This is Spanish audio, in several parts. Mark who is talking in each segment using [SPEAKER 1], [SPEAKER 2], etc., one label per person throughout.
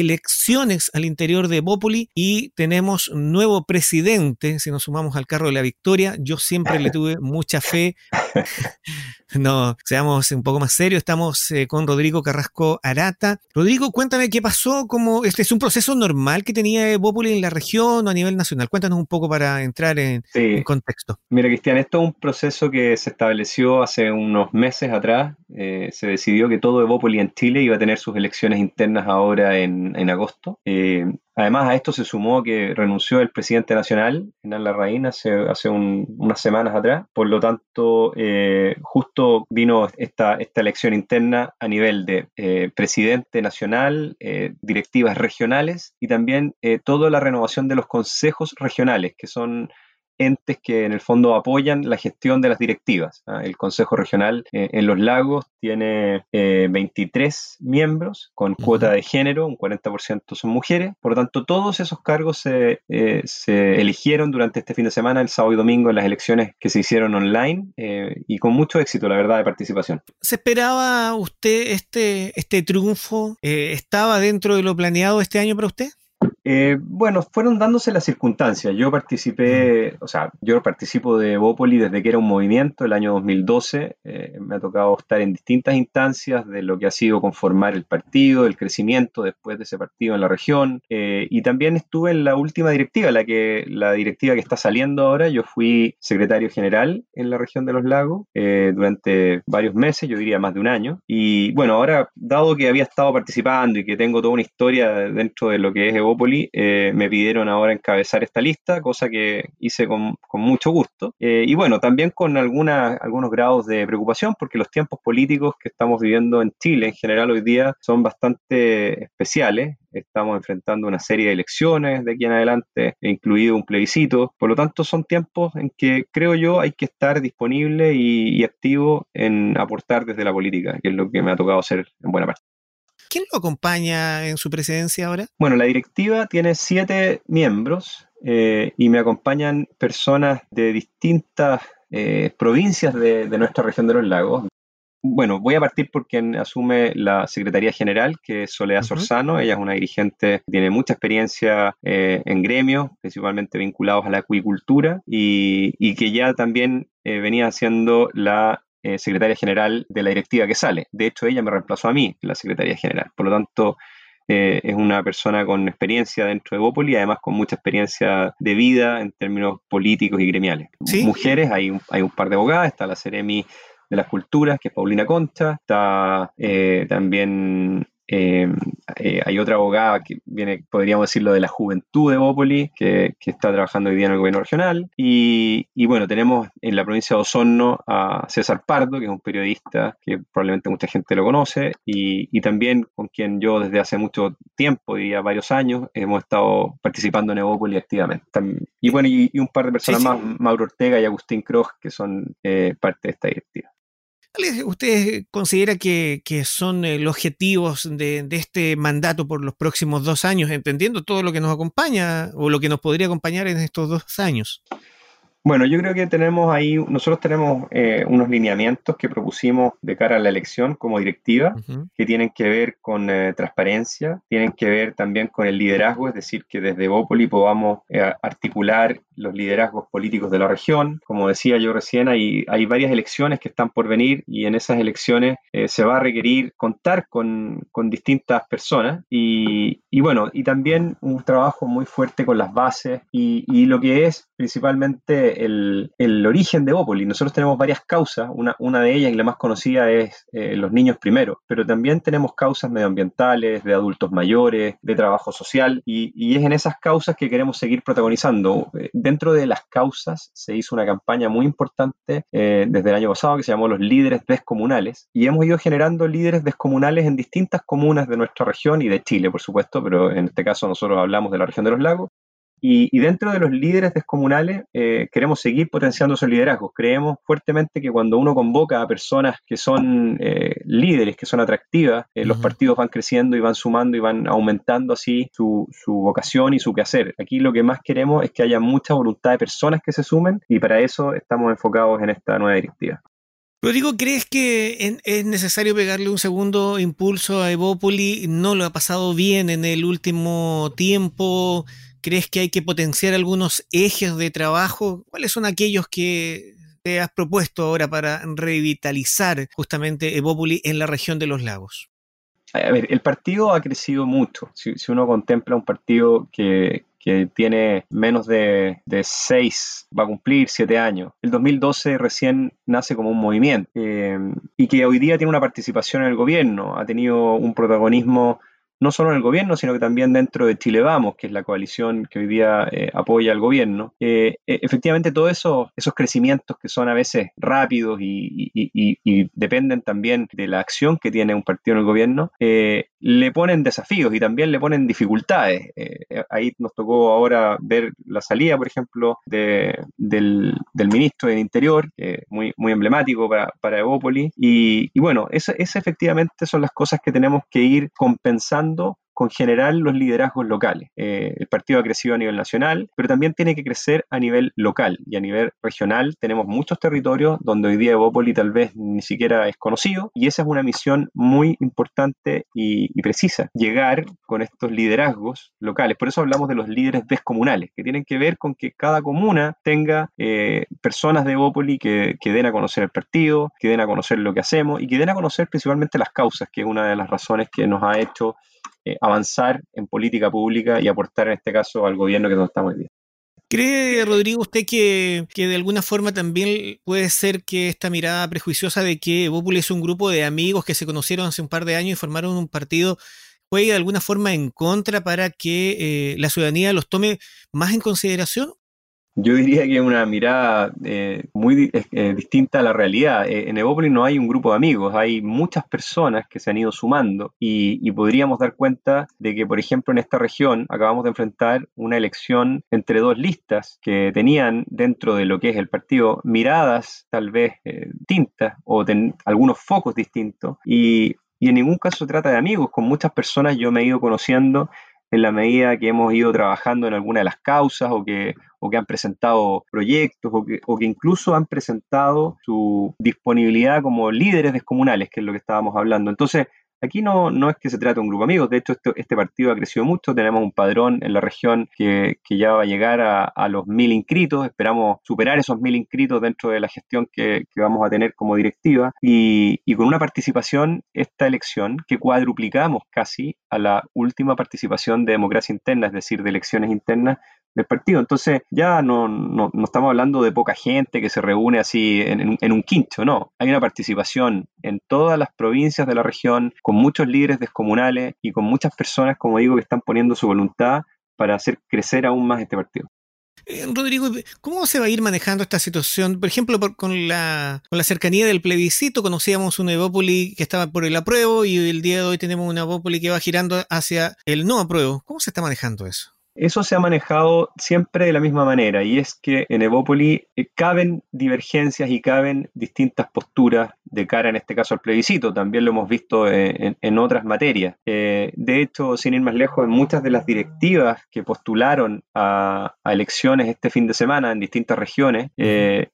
[SPEAKER 1] elecciones al interior de Bópoli y tenemos nuevo presidente, si nos sumamos al carro de la victoria. Yo siempre le tuve mucha fe. no, seamos un poco más serios. Estamos eh, con Rodrigo Carrasco Arata. Rodrigo, cuéntame qué pasó, cómo este es un proceso normal que tenía Bópoli en la región o a nivel nacional. Cuéntanos un poco para entrar en, contexto.
[SPEAKER 2] Mira, Cristian, esto es un proceso que se estableció hace unos meses atrás. Eh, se decidió que todo Evópoli en Chile iba a tener sus elecciones internas ahora en, en agosto. Eh, Además, a esto se sumó que renunció el presidente nacional, Hernán Larraín, hace, hace unas semanas atrás. Por lo tanto, eh, justo vino esta, esta elección interna a nivel de eh, presidente nacional, eh, directivas regionales y también toda la renovación de los consejos regionales, que son entes que en el fondo apoyan la gestión de las directivas. ¿ah? El Consejo Regional eh, en Los Lagos tiene 23 eh, miembros con cuota de género, un 40% son mujeres. Por lo tanto, todos esos cargos se, eh, se, eligieron durante este fin de semana, el sábado y domingo, en las elecciones que se hicieron online y con mucho éxito, la verdad, de participación.
[SPEAKER 1] ¿Se esperaba usted este, este triunfo? ¿Estaba dentro de lo planeado este año para usted?
[SPEAKER 2] Eh, bueno, fueron dándose las circunstancias. Yo participé, o sea, yo participo de Bópoli desde que era un movimiento, el año 2012. Eh, me ha tocado estar en distintas instancias de lo que ha sido conformar el partido, el crecimiento después de ese partido en la región. Eh, y también estuve en la última directiva, la, que, la directiva que está saliendo ahora. Yo fui secretario general en la región de los lagos durante varios meses, yo diría más de un año. Y bueno, ahora, dado que había estado participando y que tengo toda una historia dentro de lo que es Evópoli, eh, me pidieron ahora encabezar esta lista, cosa que hice con, mucho gusto. Eh, y bueno, también con algunos grados de preocupación, porque los tiempos políticos que estamos viviendo en Chile en general hoy día son bastante especiales. Estamos enfrentando una serie de elecciones de aquí en adelante, incluido un plebiscito. Por lo tanto, son tiempos en que creo yo hay que estar disponible y activo en aportar desde la política, que es lo que me ha tocado hacer en buena parte.
[SPEAKER 1] ¿Quién lo acompaña en su presidencia ahora?
[SPEAKER 2] Bueno, la directiva tiene siete miembros eh, y me acompañan personas de distintas eh, provincias de, nuestra región de los lagos. Bueno, voy a partir por quien asume la Secretaría General, que es Soledad Sorzano. Ella es una dirigente que tiene mucha experiencia eh, en gremios, principalmente vinculados a la acuicultura, y, y que ya también venía haciendo la eh, secretaria general de la directiva que sale. De hecho, ella me reemplazó a mí, la secretaria general. Por lo tanto, eh, es una persona con experiencia dentro de Bópoli y además con mucha experiencia de vida en términos políticos y gremiales. Mujeres, hay un, hay un par de abogadas, está la Ceremi de las Culturas, que es Paulina Concha, está eh, también eh, eh, hay otra abogada que viene, podríamos decirlo, de la juventud de Bópoli, que, está trabajando hoy día en el gobierno regional. Y, bueno, tenemos en la provincia de Osorno a César Pardo, que es un periodista que probablemente mucha gente lo conoce, y, también con quien yo desde hace mucho tiempo, diría varios años, hemos estado participando en Bópoli activamente. Y bueno, y, un par de personas más, Mauro Ortega y Agustín Cross, que son eh, parte de esta directiva.
[SPEAKER 1] ¿Usted considera que, son eh, los objetivos de, este mandato por los próximos dos años, entendiendo todo lo que nos acompaña o lo que nos podría acompañar en estos dos años?
[SPEAKER 2] Bueno, yo creo que tenemos ahí, nosotros tenemos eh, unos lineamientos que propusimos de cara a la elección como directiva, que tienen que ver con eh, transparencia, tienen que ver también con el liderazgo, es decir, que desde Bópoli podamos eh, articular los liderazgos políticos de la región. Como decía yo recién, hay, hay varias elecciones que están por venir y en esas elecciones se va a requerir contar con, con distintas personas y, y, bueno, y también un trabajo muy fuerte con las bases y, y lo que es principalmente el, origen de Bópoli. Nosotros tenemos varias causas, una, una de ellas y la más conocida es eh, los niños primero, pero también tenemos causas medioambientales, de adultos mayores, de trabajo social, y, es en esas causas que queremos seguir protagonizando. Eh, dentro de las causas se hizo una campaña muy importante eh, desde el año pasado que se llamó los líderes descomunales, y hemos ido generando líderes descomunales en distintas comunas de nuestra región y de Chile, por supuesto, pero en este caso nosotros hablamos de la región de los lagos, y, dentro de los líderes descomunales eh, queremos seguir potenciando esos liderazgos. Creemos fuertemente que cuando uno convoca a personas que son eh, líderes, que son atractivas, eh, los partidos van creciendo y van sumando y van aumentando así su, su, vocación y su quehacer. Aquí lo que más queremos es que haya mucha voluntad de personas que se sumen y para eso estamos enfocados en esta nueva directiva.
[SPEAKER 1] Rodrigo, ¿crees que es necesario pegarle un segundo impulso a Evópoli? ¿No lo ha pasado bien en el último tiempo? ¿Crees que hay que potenciar algunos ejes de trabajo? ¿Cuáles son aquellos que te has propuesto ahora para revitalizar justamente Evópoli en la región de los lagos?
[SPEAKER 2] A ver, el partido ha crecido mucho. Si, uno contempla un partido que, tiene menos de, seis, va a cumplir siete años. El 2012 recién nace como un movimiento eh, y que hoy día tiene una participación en el gobierno, ha tenido un protagonismo no solo en el gobierno, sino que también dentro de Chile Vamos, que es la coalición que hoy día eh, apoya al gobierno. Eh, e, efectivamente, todos eso, esos crecimientos que son a veces rápidos y, dependen también de la acción que tiene un partido en el gobierno, eh, le ponen desafíos y también le ponen dificultades. ahí nos tocó ahora ver la salida, por ejemplo, del, ministro del Interior, muy, muy emblemático para, para Evópolis. Y, bueno, esas efectivamente son las cosas que tenemos que ir compensando buscando con generar los liderazgos locales. Eh, el partido ha crecido a nivel nacional, pero también tiene que crecer a nivel local y a nivel regional. Tenemos muchos territorios donde hoy día Evópoli tal vez ni siquiera es conocido y esa es una misión muy importante y, precisa, llegar con estos liderazgos locales. Por eso hablamos de los líderes descomunales, que tienen que ver con que cada comuna tenga eh, personas de Evópoli que, que den a conocer el partido, que den a conocer lo que hacemos y que den a conocer principalmente las causas, que es una de las razones que nos ha hecho eh, avanzar en política pública y aportar en este caso al gobierno que nos muy bien.
[SPEAKER 1] ¿Cree, Rodrigo, usted que, de alguna forma también puede ser que esta mirada prejuiciosa de que Bópoli es un grupo de amigos que se conocieron hace un par de años y formaron un partido juegue de alguna forma en contra para que eh, la ciudadanía los tome más en consideración?
[SPEAKER 2] Yo diría que es una mirada eh, muy eh, distinta a la realidad. Eh, en Evópolis no hay un grupo de amigos, hay muchas personas que se han ido sumando y, y, podríamos dar cuenta de que, por ejemplo, en esta región acabamos de enfrentar una elección entre dos listas que tenían dentro de lo que es el partido miradas tal vez distintas o algunos focos distintos y, y en ningún caso se trata de amigos. Con muchas personas yo me he ido conociendo en la medida que hemos ido trabajando en alguna de las causas o que, o que han presentado proyectos o que, o que incluso han presentado su disponibilidad como líderes descomunales, que es lo que estábamos hablando. Entonces, Aquí no, no es que se trate de un grupo de amigos, de hecho este, partido ha crecido mucho, tenemos un padrón en la región que, ya va a llegar a, los mil inscritos, esperamos superar esos mil inscritos dentro de la gestión que, vamos a tener como directiva y, y, con una participación esta elección que cuadruplicamos casi a la última participación de democracia interna, es decir, de elecciones internas del partido. Entonces ya no, no, estamos hablando de poca gente que se reúne así en, en, un quincho, no. Hay una participación en todas las provincias de la región, con muchos líderes descomunales y con muchas personas, como digo, que están poniendo su voluntad para hacer crecer aún más este partido.
[SPEAKER 1] Eh, Rodrigo, ¿cómo se va a ir manejando esta situación? Por ejemplo, con, la, con la cercanía del plebiscito, conocíamos una Evópoli que estaba por el apruebo y el día de hoy tenemos una Evópoli que va girando hacia el no apruebo. ¿Cómo se está manejando eso?
[SPEAKER 2] Eso se ha manejado siempre de la misma manera y es que en Evópoli eh, caben divergencias y caben distintas posturas de cara en este caso al plebiscito. También lo hemos visto eh, en, otras materias. Eh, de hecho, sin ir más lejos, en muchas de las directivas que postularon a, elecciones este fin de semana en distintas regiones,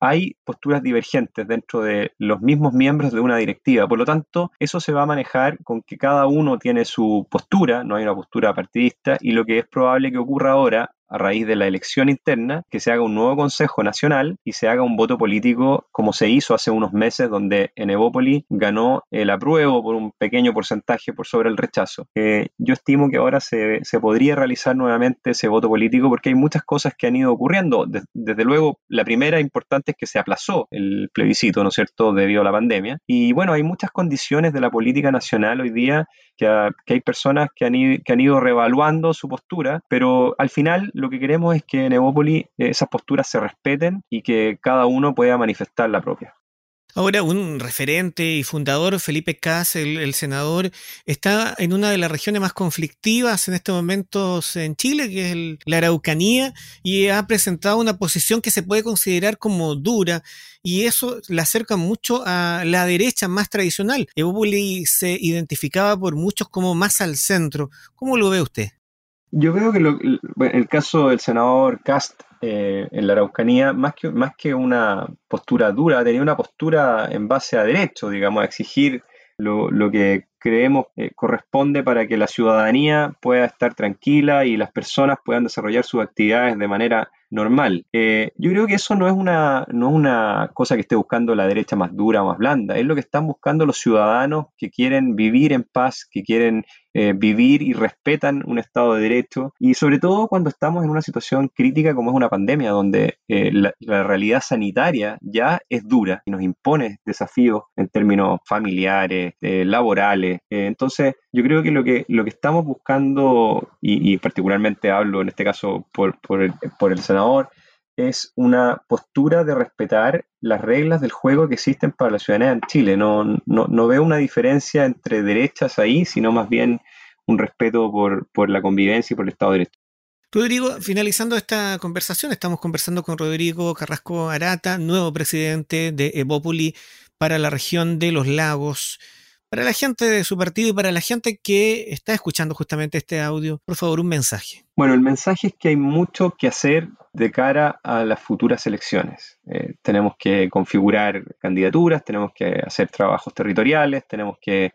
[SPEAKER 2] hay posturas divergentes dentro de los mismos miembros de una directiva. Por lo tanto, eso se va a manejar con que cada uno tiene su postura, no hay una postura partidista y lo que es probable que ocurra ahora a raíz de la elección interna, que se haga un nuevo Consejo Nacional y se haga un voto político como se hizo hace unos meses, donde en Evópoli ganó el apruebo por un pequeño porcentaje por sobre el rechazo. Eh, yo estimo que ahora se, podría realizar nuevamente ese voto político porque hay muchas cosas que han ido ocurriendo. desde luego, la primera importante es que se aplazó el plebiscito, ¿no es cierto?, debido a la pandemia. Y bueno, hay muchas condiciones de la política nacional hoy día que, hay personas que han, que han ido revaluando su postura, pero al final lo que queremos es que en Evópoli esas posturas se respeten y que cada uno pueda manifestar la propia.
[SPEAKER 1] Ahora, un referente y fundador, Felipe Cas, el, senador, está en una de las regiones más conflictivas en estos momentos en Chile, que es la Araucanía, y ha presentado una posición que se puede considerar como dura, y eso le acerca mucho a la derecha más tradicional. Evópoli se identificaba por muchos como más al centro. ¿Cómo lo ve usted?
[SPEAKER 2] Yo creo que en el caso del senador Cast eh, en la Araucanía, más que, más que una postura dura, tenía una postura en base a derecho, digamos, a exigir lo, lo que creemos eh, corresponde para que la ciudadanía pueda estar tranquila y las personas puedan desarrollar sus actividades de manera normal. Eh, yo creo que eso no es, una, no es una cosa que esté buscando la derecha más dura o más blanda, es lo que están buscando los ciudadanos que quieren vivir en paz, que quieren eh, vivir y respetan un Estado de Derecho y sobre todo cuando estamos en una situación crítica como es una pandemia, donde eh, la, realidad sanitaria ya es dura y nos impone desafíos en términos familiares, laborales. entonces, yo creo que lo que, lo que estamos buscando, y, particularmente hablo en este caso por, por el senador, es una postura de respetar las reglas del juego que existen para la ciudadanía en Chile. No, no, no veo una diferencia entre derechas ahí, sino más bien un respeto por, por la convivencia y por el Estado de Derecho.
[SPEAKER 1] Rodrigo, finalizando esta conversación, estamos conversando con Rodrigo Carrasco Arata, nuevo presidente de Evópoli para la región de los lagos. Para la gente de su partido y para la gente que está escuchando justamente este audio, por favor, un mensaje.
[SPEAKER 2] Bueno, el mensaje es que hay mucho que hacer de cara a las futuras elecciones. Eh, tenemos que configurar candidaturas, tenemos que hacer trabajos territoriales, tenemos que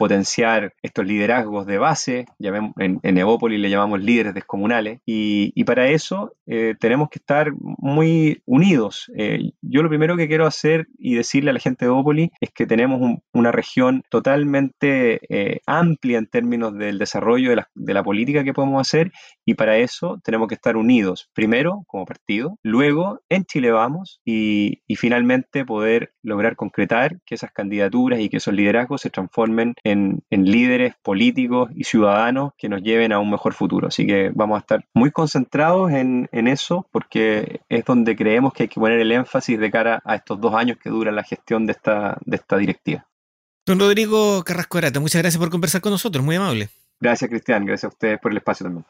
[SPEAKER 2] potenciar estos liderazgos de base, en, en le llamamos líderes descomunales, y, para eso eh, tenemos que estar muy unidos. Eh, yo lo primero que quiero hacer y decirle a la gente de Evópolis es que tenemos una región totalmente eh, amplia en términos del desarrollo de la, política que podemos hacer, y para eso tenemos que estar unidos, primero como partido, luego en Chile Vamos, y, y finalmente poder lograr concretar que esas candidaturas y que esos liderazgos se transformen en en, líderes políticos y ciudadanos que nos lleven a un mejor futuro. Así que vamos a estar muy concentrados en, eso porque es donde creemos que hay que poner el énfasis de cara a estos dos años que dura la gestión de esta, de esta directiva.
[SPEAKER 1] Don Rodrigo Carrasco Arata, muchas gracias por conversar con nosotros, muy amable.
[SPEAKER 2] Gracias, Cristian. Gracias a ustedes por el espacio también.